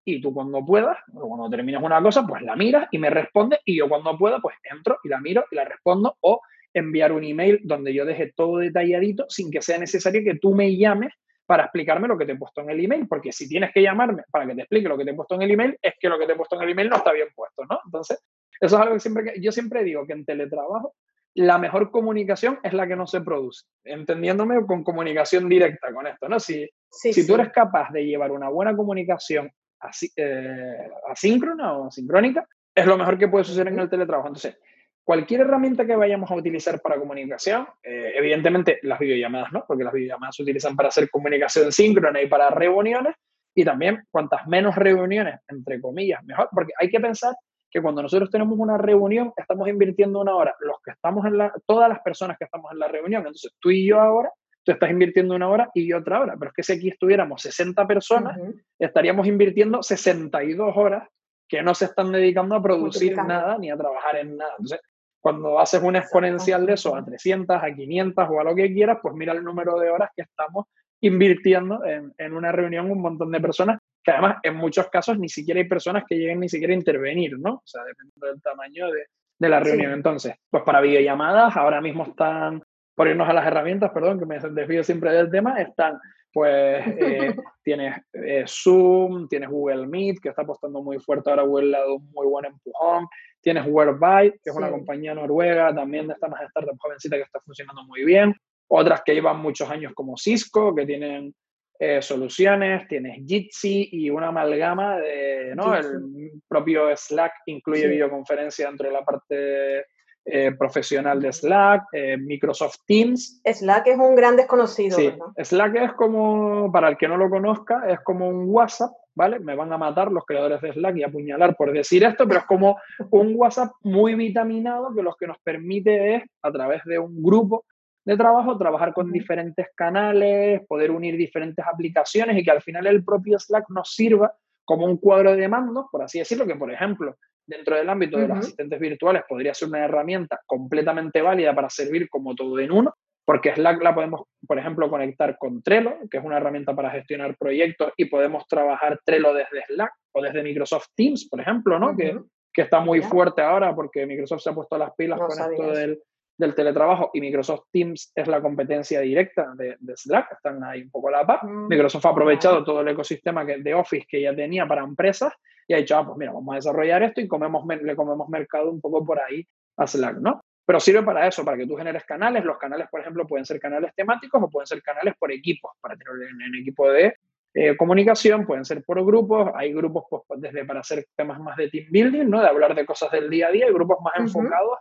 y tú cuando puedas, o cuando terminas una cosa, pues la miras y me respondes y yo cuando pueda, pues entro y la miro y la respondo o enviar un email donde yo deje todo detalladito sin que sea necesario que tú me llames para explicarme lo que te he puesto en el email, porque si tienes que llamarme para que te explique lo que te he puesto en el email, es que lo que te he puesto en el email no está bien puesto, ¿no? Entonces, eso es algo que siempre, yo siempre digo que en teletrabajo la mejor comunicación es la que no se produce, entendiéndome con comunicación directa con esto, ¿no? Si, si tú eres capaz de llevar una buena comunicación así, eh, asíncrona o sincrónica, es lo mejor que puede suceder en el teletrabajo. Entonces, Cualquier herramienta que vayamos a utilizar para comunicación, eh, evidentemente las videollamadas, ¿no? Porque las videollamadas se utilizan para hacer comunicación síncrona y para reuniones, y también cuantas menos reuniones, entre comillas, mejor, porque hay que pensar que cuando nosotros tenemos una reunión, estamos invirtiendo una hora, los que estamos en la, todas las personas que estamos en la reunión, entonces tú y yo ahora, tú estás invirtiendo una hora y yo otra hora, pero es que si aquí estuviéramos 60 personas, estaríamos invirtiendo 62 horas que no se están dedicando a producir nada ni a trabajar en nada. Entonces, cuando haces un exponencial de eso a 300, a 500 o a lo que quieras, pues mira el número de horas que estamos invirtiendo en, en, una reunión un montón de personas, que además en muchos casos ni siquiera hay personas que lleguen ni siquiera a intervenir, ¿no? O sea, dependiendo del tamaño de, de la reunión. Entonces, pues para videollamadas, ahora mismo están, por irnos a las herramientas, perdón, que me desvío siempre del tema, están pues (laughs) eh, tienes eh, Zoom, tienes Google Meet, que está apostando muy fuerte ahora Google le ha dado un muy buen empujón, tienes Wordbyte, que es una compañía noruega también de esta más startup jovencita que está funcionando muy bien, otras que llevan muchos años como Cisco, que tienen eh, soluciones, tienes Jitsi y una amalgama de, ¿no? El propio Slack incluye videoconferencia dentro de la parte eh, profesional de Slack, eh, Microsoft Teams.
Slack es un gran desconocido.
Sí, Slack es como, para el que no lo conozca, es como un WhatsApp, ¿vale? Me van a matar los creadores de Slack y apuñalar por decir esto, pero es como un WhatsApp muy vitaminado que lo que nos permite es, a través de un grupo de trabajo, trabajar con diferentes canales, poder unir diferentes aplicaciones y que al final el propio Slack nos sirva como un cuadro de mando, por así decirlo, que por ejemplo, dentro del ámbito de los asistentes virtuales podría ser una herramienta completamente válida para servir como todo en uno, porque Slack la podemos, por ejemplo, conectar con Trello, que es una herramienta para gestionar proyectos y podemos trabajar Trello desde Slack o desde Microsoft Teams, por ejemplo, ¿no? que, que, está muy fuerte ahora porque Microsoft se ha puesto las pilas con esto del, del, teletrabajo y Microsoft Teams es la competencia directa de, Slack, están ahí un poco a la paz. Mm, Microsoft ha aprovechado todo el ecosistema que, de Office que ya tenía para empresas y ha dicho, ah, pues mira, vamos a desarrollar esto y comemos, le comemos mercado un poco por ahí a Slack, ¿no? Pero sirve para eso, para que tú generes canales. Los canales, por ejemplo, pueden ser canales temáticos o pueden ser canales por equipos, para tener un equipo de eh, comunicación, pueden ser por grupos. Hay grupos pues, desde para hacer temas más de team building, ¿no? De hablar de cosas del día a día. Hay grupos más enfocados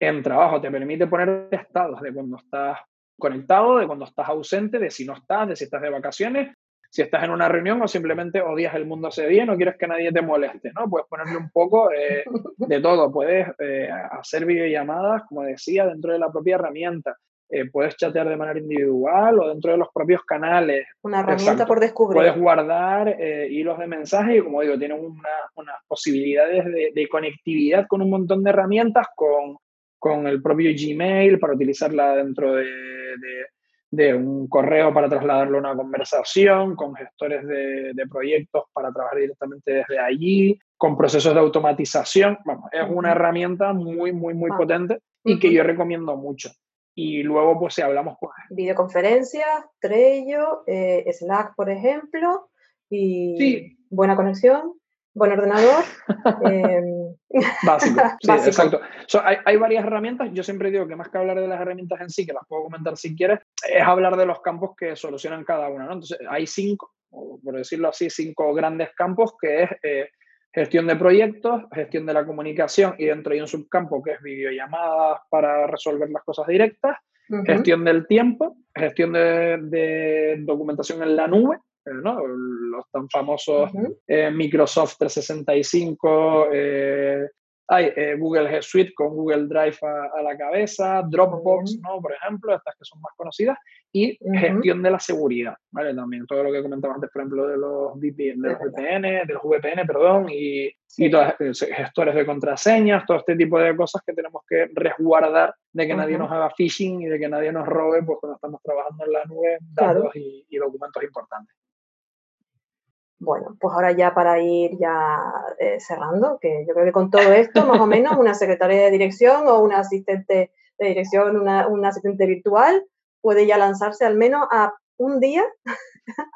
en trabajo. Te permite poner estados de cuando estás conectado, de cuando estás ausente, de si no estás, de si estás de vacaciones, si estás en una reunión o simplemente odias el mundo ese día, no quieres que nadie te moleste, ¿no? Puedes ponerle un poco eh, de (laughs) todo, puedes eh, hacer videollamadas, como decía, dentro de la propia herramienta. Eh, puedes chatear de manera individual o dentro de los propios canales.
Una herramienta por descubrir.
Puedes guardar hilos de mensajes y, como digo, tienen unas posibilidades de, conectividad con un montón de herramientas, con, con el propio Gmail para utilizarla dentro de de un correo para trasladarlo a una conversación, con gestores de, proyectos para trabajar directamente desde allí, con procesos de automatización. Bueno, es una herramienta muy, muy, muy ah. potente y que yo recomiendo mucho. Y luego, pues si hablamos... Pues,
Videoconferencias, Trello, eh, Slack, por ejemplo, y buena conexión, buen ordenador. (laughs)
Em, (laughs) básico, sí, exacto. hay, hay, varias herramientas. Yo siempre digo que más que hablar de las herramientas en sí, que las puedo comentar si quieres, es hablar de los campos que solucionan cada una. ¿no? Entonces, hay cinco, por decirlo así, cinco grandes campos que es eh, gestión de proyectos, gestión de la comunicación y dentro hay un subcampo que es videollamadas para resolver las cosas directas, gestión del tiempo, gestión de, de documentación en la nube, ¿no? los tan famosos eh, Microsoft 365, eh, hay eh, Google G Suite con Google Drive a, la cabeza, Dropbox, ¿no? por ejemplo, estas que son más conocidas, y gestión de la seguridad, ¿vale? También todo lo que comentaba antes, por ejemplo, de los, VPN, de los VPN, de los VPN, perdón, y, y todos, gestores de contraseñas, todo este tipo de cosas que tenemos que resguardar de que nadie nos haga phishing y de que nadie nos robe pues, cuando estamos trabajando en la nube datos y documentos importantes.
Bueno, pues ahora ya para ir ya eh, cerrando, que yo creo que con todo esto, más o menos, una secretaria de dirección o una asistente de dirección, una, asistente virtual, puede ya lanzarse al menos a un día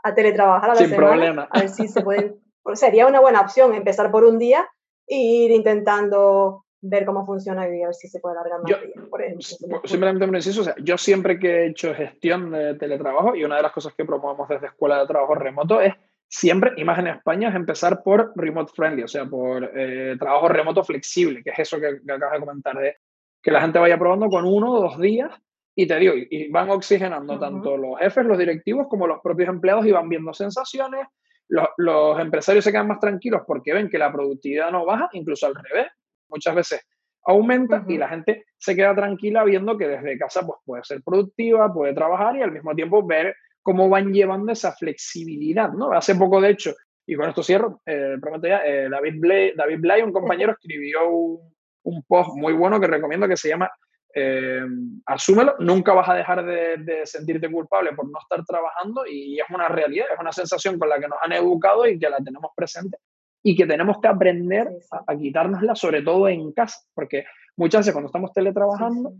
a teletrabajar a la
Sin
semana.
problema.
A ver si se puede. Sería una buena opción empezar por un día e ir intentando ver cómo funciona y ver si se puede alargar más
yo, días, por ejemplo. Simplemente me o sea, yo siempre que he hecho gestión de teletrabajo y una de las cosas que promovemos desde Escuela de Trabajo Remoto es siempre, y más en España, es empezar por remote friendly, o sea, por eh, trabajo remoto flexible, que es eso que, acabas de comentar, de que la gente vaya probando con uno o dos días y te digo, y van oxigenando tanto los jefes, los directivos, como los propios empleados y van viendo sensaciones. Los, los, empresarios se quedan más tranquilos porque ven que la productividad no baja, incluso al revés. Muchas veces aumenta y la gente se queda tranquila viendo que desde casa pues, puede ser productiva, puede trabajar y al mismo tiempo ver cómo van llevando esa flexibilidad, ¿no? Hace poco, de hecho, y con esto cierro, eh, prometo ya, eh, David, Blay, David Blay, un compañero, escribió un, un, post muy bueno que recomiendo que se llama eh, Asúmelo, nunca vas a dejar de, sentirte culpable por no estar trabajando y es una realidad, es una sensación con la que nos han educado y que la tenemos presente y que tenemos que aprender a, a quitárnosla, sobre todo en casa, porque muchas veces cuando estamos teletrabajando,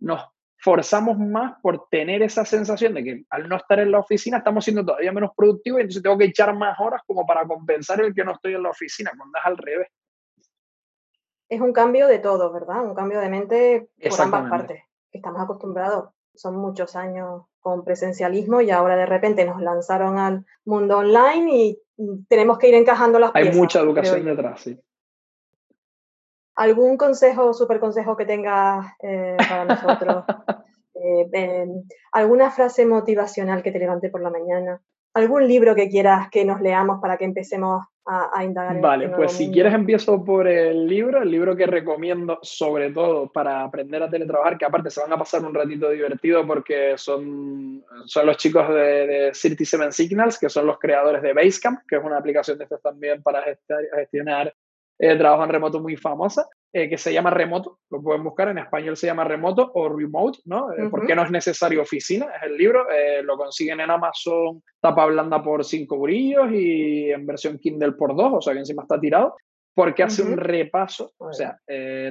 nos forzamos más por tener esa sensación de que al no estar en la oficina estamos siendo todavía menos productivos y entonces tengo que echar más horas como para compensar el que no estoy en la oficina, cuando es al revés.
Es un cambio de todo, ¿verdad? Un cambio de mente por ambas partes. Estamos acostumbrados, son muchos años con presencialismo y ahora de repente nos lanzaron al mundo online y tenemos que ir encajando las
Hay mucha educación detrás, sí.
¿Algún consejo, super consejo que tengas eh, para nosotros? (laughs) Eh, ¿Alguna frase motivacional que te levante por la mañana? ¿Algún libro que quieras que nos leamos para que empecemos a, indagar?
Vale, este pues si quieres empiezo por el libro, el libro que recomiendo sobre todo para aprender a teletrabajar, que aparte se van a pasar un ratito divertido porque son, son los chicos de, de 37 Signals, que son los creadores de Basecamp, que es una aplicación de estas también para gestionar eh, trabajo en remoto muy famosa, eh, que se llama Remoto, lo pueden buscar, en español se llama Remoto o Remote, ¿no? Eh, porque no es necesario oficina, es el libro, lo consiguen en Amazon, tapa blanda por 5 brillos y en versión Kindle por 2, o sea que encima está tirado, porque hace un repaso, o sea,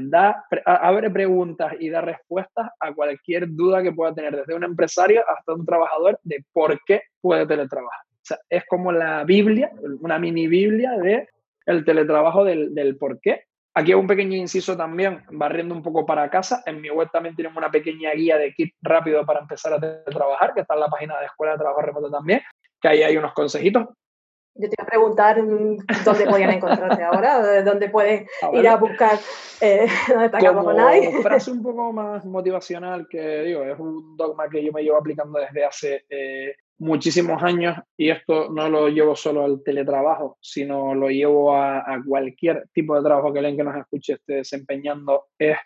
da, abre preguntas y da respuestas a cualquier duda que pueda tener, desde un empresario hasta un trabajador, de por qué puede teletrabajar. O sea, es como la Biblia, una mini Biblia de el teletrabajo del, del por qué. Aquí un pequeño inciso también, barriendo un poco para casa. En mi web también tenemos una pequeña guía de kit rápido para empezar a trabajar, que está en la página de Escuela de Trabajo Remoto también, que ahí hay unos consejitos.
Yo te iba a preguntar mm, dónde podían (laughs) encontrarte ahora, dónde pueden ah, ir a buscar eh, (laughs) dónde está Como
frase un poco más motivacional que digo, es un dogma que yo me llevo aplicando desde hace eh, muchísimos años y esto no lo llevo solo al teletrabajo, sino lo llevo a, cualquier tipo de trabajo que alguien que nos escuche esté desempeñando, es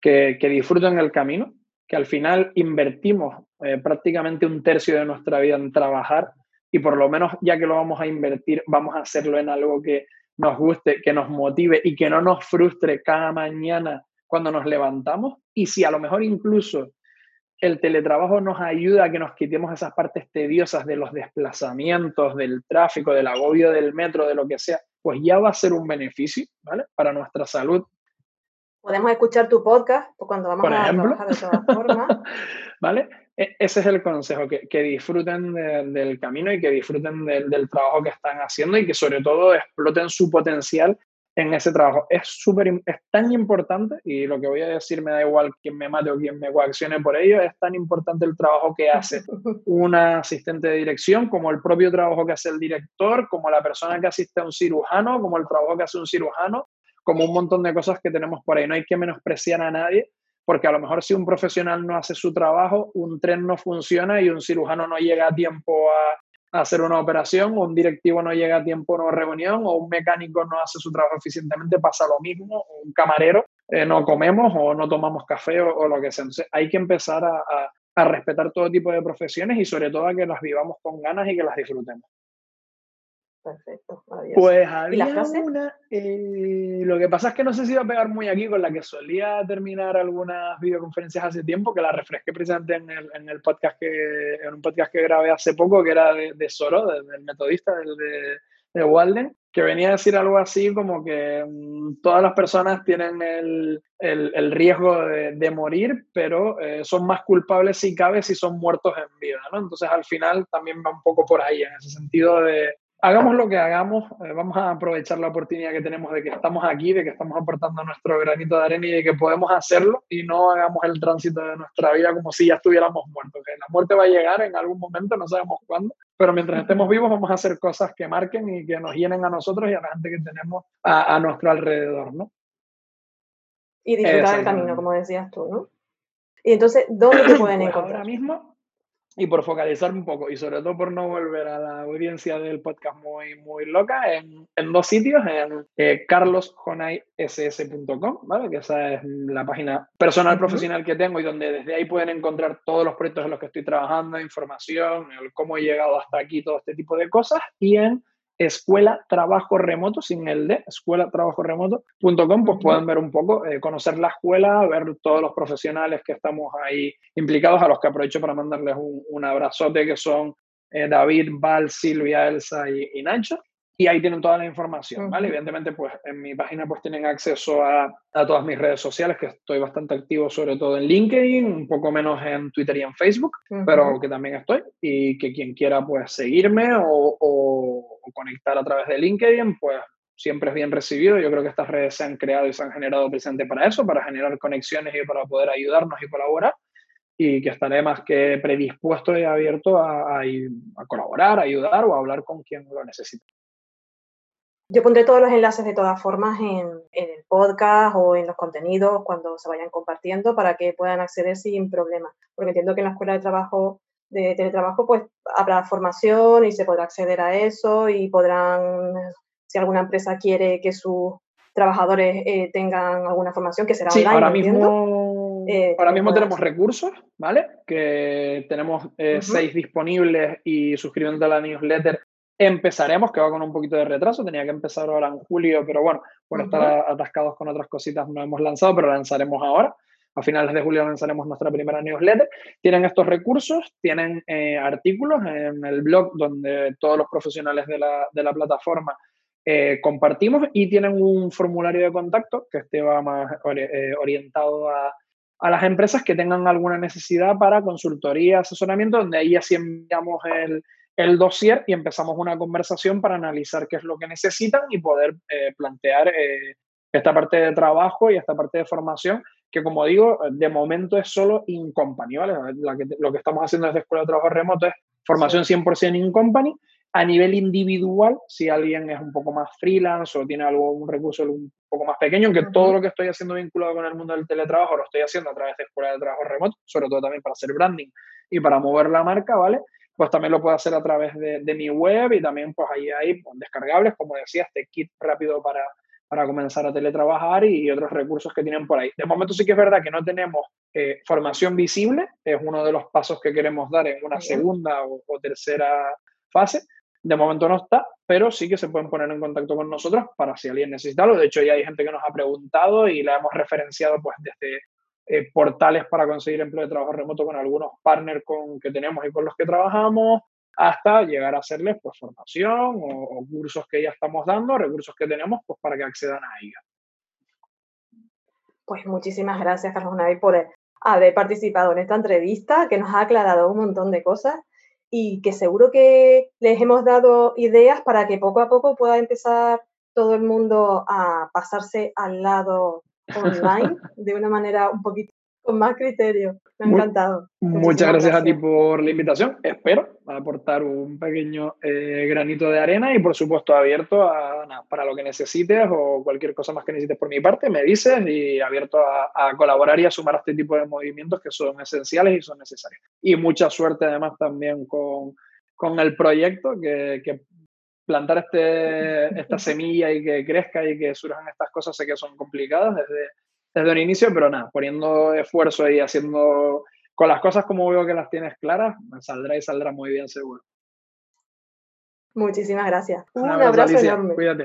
que, que disfruten el camino, que al final invertimos eh, prácticamente un tercio de nuestra vida en trabajar y por lo menos ya que lo vamos a invertir, vamos a hacerlo en algo que nos guste, que nos motive y que no nos frustre cada mañana cuando nos levantamos. Y si a lo mejor incluso el teletrabajo nos ayuda a que nos quitemos esas partes tediosas de los desplazamientos, del tráfico, del agobio del metro, de lo que sea, pues ya va a ser un beneficio, ¿vale? Para nuestra salud.
Podemos escuchar tu podcast cuando vamos a trabajar de todas formas. (laughs)
¿Vale? e, ese es el consejo, que, que disfruten del camino y que disfruten del trabajo que están haciendo y que sobre todo exploten su potencial en ese trabajo. Es súper, es tan importante, y lo que voy a decir me da igual quién me mate o quién me coaccione por ello, es tan importante el trabajo que hace (laughs) una asistente de dirección, como el propio trabajo que hace el director, como la persona que asiste a un cirujano, como el trabajo que hace un cirujano, como un montón de cosas que tenemos por ahí. No hay que menospreciar a nadie, porque a lo mejor si un profesional no hace su trabajo, un tren no funciona y un cirujano no llega a tiempo a, hacer una operación, un directivo no llega a tiempo a una reunión, o un mecánico no hace su trabajo eficientemente, pasa lo mismo, o un camarero eh, no comemos o no tomamos café o, lo que sea. Entonces hay que empezar a, a respetar todo tipo de profesiones y sobre todo a que las vivamos con ganas y que las disfrutemos.
Perfecto,
Pues había una. Eh, lo que pasa es que no sé si iba a pegar muy aquí con la que solía terminar algunas videoconferencias hace tiempo, que la refresqué precisamente en el, en el podcast que, en un podcast que grabé hace poco, que era de, de Soro, del metodista, del de, de, Walden, que venía a decir algo así como que mm, todas las personas tienen el, el, el riesgo de, morir, pero eh, son más culpables si cabe si son muertos en vida, ¿no? Entonces al final también va un poco por ahí, en ese sentido de hagamos lo que hagamos, eh, vamos a aprovechar la oportunidad que tenemos de que estamos aquí, de que estamos aportando nuestro granito de arena y de que podemos hacerlo y no hagamos el tránsito de nuestra vida como si ya estuviéramos muertos. Que la muerte va a llegar en algún momento, no sabemos cuándo, pero mientras estemos vivos vamos a hacer cosas que marquen y que nos llenen a nosotros y a la gente que tenemos a, nuestro alrededor, ¿no?
Y disfrutar el camino, como decías tú, ¿no? Y entonces, ¿dónde te pueden pues encontrar?
Ahora mismo y por focalizar un poco y sobre todo por no volver a la audiencia del podcast muy, muy loca, en, en dos sitios, en eh, carlosjonayss.com, ¿vale? que esa es la página personal profesional que tengo y donde desde ahí pueden encontrar todos los proyectos en los que estoy trabajando, información, el cómo he llegado hasta aquí, todo este tipo de cosas, y en escuela trabajo remoto, sin el de, escuela trabajo remoto.com, pues pueden ver un poco, eh, conocer la escuela, ver todos los profesionales que estamos ahí implicados, a los que aprovecho para mandarles un, abrazote, que son eh, David, Val, Silvia, Elsa y, Nacho. Y ahí tienen toda la información, ¿vale? Evidentemente, pues en mi página pues tienen acceso a, a, todas mis redes sociales, que estoy bastante activo sobre todo en LinkedIn, un poco menos en Twitter y en Facebook, pero que también estoy. Y que quien quiera pues seguirme o, o conectar a través de LinkedIn, pues siempre es bien recibido. Yo creo que estas redes se han creado y se han generado presente para eso, para generar conexiones y para poder ayudarnos y colaborar. Y que estaré más que predispuesto y abierto a, a, colaborar, a ayudar o a hablar con quien lo necesite.
Yo pondré todos los enlaces de todas formas en, en, el podcast o en los contenidos cuando se vayan compartiendo para que puedan acceder sin problema. Porque entiendo que en la escuela de trabajo de teletrabajo, pues habrá formación y se podrá acceder a eso y podrán, si alguna empresa quiere que sus trabajadores eh, tengan alguna formación, que será
sí, Ahora mismo, eh, ahora mismo tenemos recursos, ¿vale? Que tenemos eh, seis disponibles y suscribiéndote a la newsletter empezaremos, que va con un poquito de retraso, tenía que empezar ahora en julio, pero bueno, por estar atascados con otras cositas no hemos lanzado, pero lanzaremos ahora. A finales de julio lanzaremos nuestra primera newsletter. Tienen estos recursos, tienen eh, artículos en el blog donde todos los profesionales de la, de la plataforma eh, compartimos y tienen un formulario de contacto que este va más eh, orientado a, a, las empresas que tengan alguna necesidad para consultoría, asesoramiento, donde ahí así enviamos el, el dossier y empezamos una conversación para analizar qué es lo que necesitan y poder plantear esta parte de trabajo y esta parte de formación que como digo, de momento es solo in company, ¿vale? lo que estamos haciendo desde Escuela de Trabajo Remoto es formación 100% in company. A nivel individual, si alguien es un poco más freelance o tiene algo, un recurso un poco más pequeño, que todo lo que estoy haciendo vinculado con el mundo del teletrabajo lo estoy haciendo a través de Escuela de Trabajo Remoto, sobre todo también para hacer branding y para mover la marca, ¿vale? Pues también lo puedo hacer a través de, de mi web y también pues ahí hay descargables, como decía, este kit rápido para, para comenzar a teletrabajar y, otros recursos que tienen por ahí. De momento sí que es verdad que no tenemos eh, formación visible, es uno de los pasos que queremos dar en una segunda o, tercera fase. De momento no está, pero sí que se pueden poner en contacto con nosotros para si alguien necesita algo. De hecho, ya hay gente que nos ha preguntado y la hemos referenciado pues desde eh, portales para conseguir empleo de trabajo remoto con algunos partners con, que tenemos y con los que trabajamos, hasta llegar a hacerles pues, formación o, cursos que ya estamos dando, recursos que tenemos pues, para que accedan a ella.
Pues muchísimas gracias, Carlos Navi, por haber participado en esta entrevista, que nos ha aclarado un montón de cosas y que seguro que les hemos dado ideas para que poco a poco pueda empezar todo el mundo a pasarse al lado online (laughs) de una manera un poquito con más criterio. Me ha encantado.
Muchas gracias, a ti por la invitación. Espero aportar un pequeño eh, granito de arena y, por supuesto, abierto a, para lo que necesites o cualquier cosa más que necesites por mi parte, me dices y abierto a, colaborar y a sumar a este tipo de movimientos que son esenciales y son necesarios. Y mucha suerte, además, también con, con el proyecto, que, que plantar este, (laughs) esta semilla y que crezca y que surjan estas cosas sé que son complicadas desde desde el inicio, pero nada, poniendo esfuerzo y haciendo con las cosas como veo que las tienes claras, saldrá y saldrá muy bien seguro.
Muchísimas gracias. Un, abrazo enorme.
Cuídate.